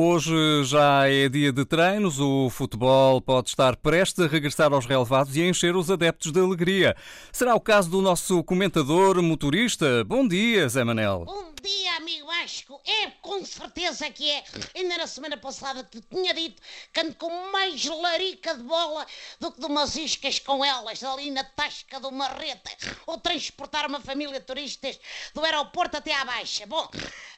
Hoje já é dia de treinos, o futebol pode estar prestes a regressar aos relevados e a encher os adeptos de alegria. Será o caso do nosso comentador motorista. Bom dia, Zé Manel. Bom É, com certeza que é. Ainda na semana passada te tinha dito que ando com mais larica de bola do que de umas iscas com elas ali na tasca de uma reta. Ou transportar uma família de turistas do aeroporto até à Baixa. Bom,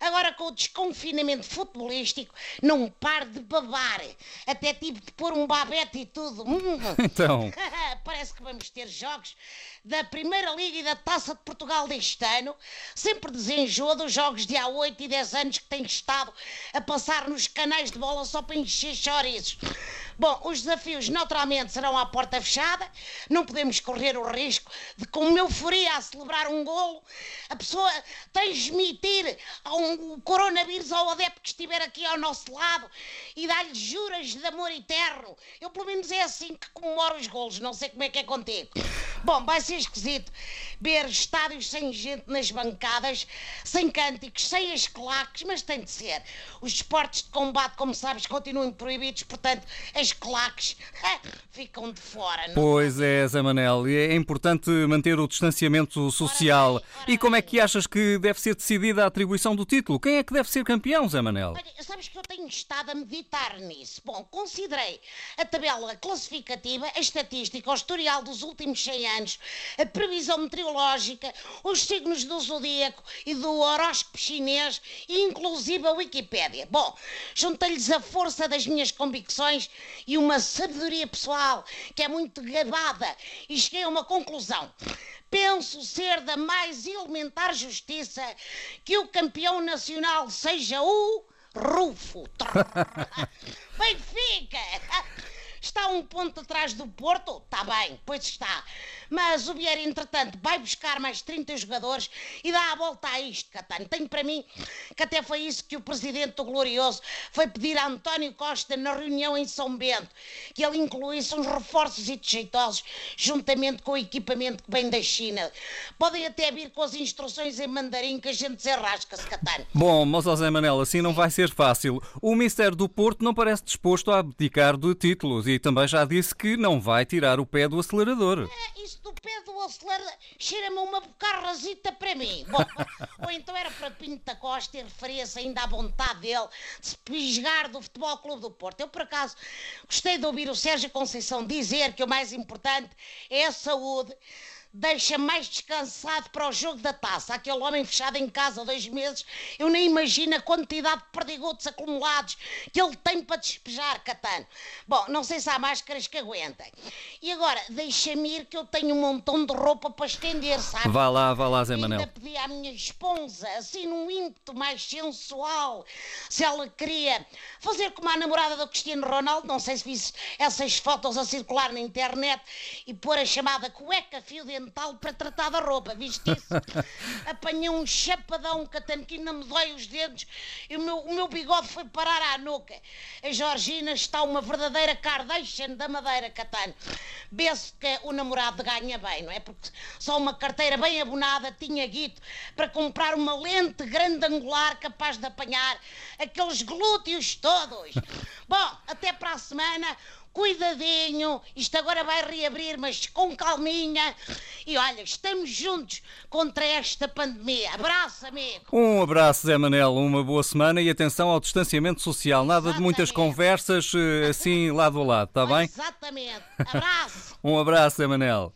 agora com o desconfinamento futebolístico, não paro de babar. Até tive de pôr um babete e tudo. Hum. Então, Parece que vamos ter jogos da Primeira Liga e da Taça de Portugal deste ano. Sempre desenjoa dos jogos de há 8 e 10 anos que tem estado a passar nos canais de bola só para encher chorizos. Bom, os desafios naturalmente serão à porta fechada. Não podemos correr o risco de, com euforia a celebrar um golo, a pessoa transmitir um, o coronavírus ao adepto que estiver aqui ao nosso lado e dar-lhe juras de amor eterno. Eu, pelo menos, é assim que comemoro os golos. Não sei como é que é contigo. Bom, vai ser esquisito ver estádios sem gente nas bancadas, sem cânticos, sem as claques, mas tem de ser. Os esportes de combate, como sabes, continuam proibidos, portanto, as claques ficam de fora. Não? pois é, Zé Manel, é importante manter o distanciamento social. Ora bem, ora E como é que achas que deve ser decidida a atribuição do título? Quem é que deve ser campeão, Zé Manel? Olha, sabes que eu tenho estado a meditar nisso. Bom, considerei a tabela classificativa, a estatística, o historial dos últimos 100 anos, a previsão meteorológica, os signos do zodíaco e do horóscopo chinês e inclusive a Wikipédia. Bom, juntei-lhes a força das minhas convicções e uma sabedoria pessoal que é muito gabada e cheguei a uma conclusão. Penso ser da mais elementar justiça que o campeão nacional seja o Rufo. Benfica! Está um ponto atrás do Porto? Está bem, pois está. Mas o Vieira, entretanto, vai buscar mais 30 jogadores e dá a volta a isto, Catano. Tenho para mim que até foi isso que o presidente do Glorioso foi pedir a António Costa na reunião em São Bento, que ele incluísse uns reforços e jeitosos juntamente com o equipamento que vem da China. Podem até vir com as instruções em mandarim que a gente se arrasca-se, Catano. Bom, mas Zé Manel, assim não vai ser fácil. O Ministério do Porto não parece disposto a abdicar de títulos e também já disse que não vai tirar o pé do acelerador. É, Isso do pé do acelerador cheira-me uma bocarrazita para mim. Bom, ou então era para Pinto da Costa e referia-se ainda à vontade dele de se pisgar do Futebol Clube do Porto. Eu, por acaso, gostei de ouvir o Sérgio Conceição dizer que o mais importante é a saúde. Deixa mais descansado para o jogo da taça. Aquele homem fechado em casa há dois meses, eu nem imagino a quantidade de perdigotos acumulados que ele tem para despejar, Catano. Bom, não sei se há máscaras que aguentem. E agora, deixa-me ir que eu tenho um montão de roupa para estender, sabe? Vá lá, vá lá, Zé Ainda Manel. pedi à minha esposa, assim num ímpeto mais sensual, se ela queria fazer como a namorada do Cristiano Ronaldo, não sei se visse essas fotos a circular na internet, e pôr a chamada cueca fio dental para tratar da roupa, viste isso? Apanhei um chapadão catano que ainda me dói os dedos e o meu, o meu bigode foi parar à nuca. A Georgina está uma verdadeira Kardashian da madeira, catano. Vê-se que o namorado ganha bem, não é? Porque só uma carteira bem abonada tinha guito para comprar uma lente grande angular capaz de apanhar aqueles glúteos todos. Bom, até para a semana. Cuidadinho, isto agora vai reabrir, mas com calminha. E olha, estamos juntos contra esta pandemia. Abraço, amigo. Um abraço, Zé Manel, uma boa semana e atenção ao distanciamento social. Nada de muitas Exatamente. conversas assim lado a lado, está bem? Exatamente. Abraço. Um abraço, Zé Manel.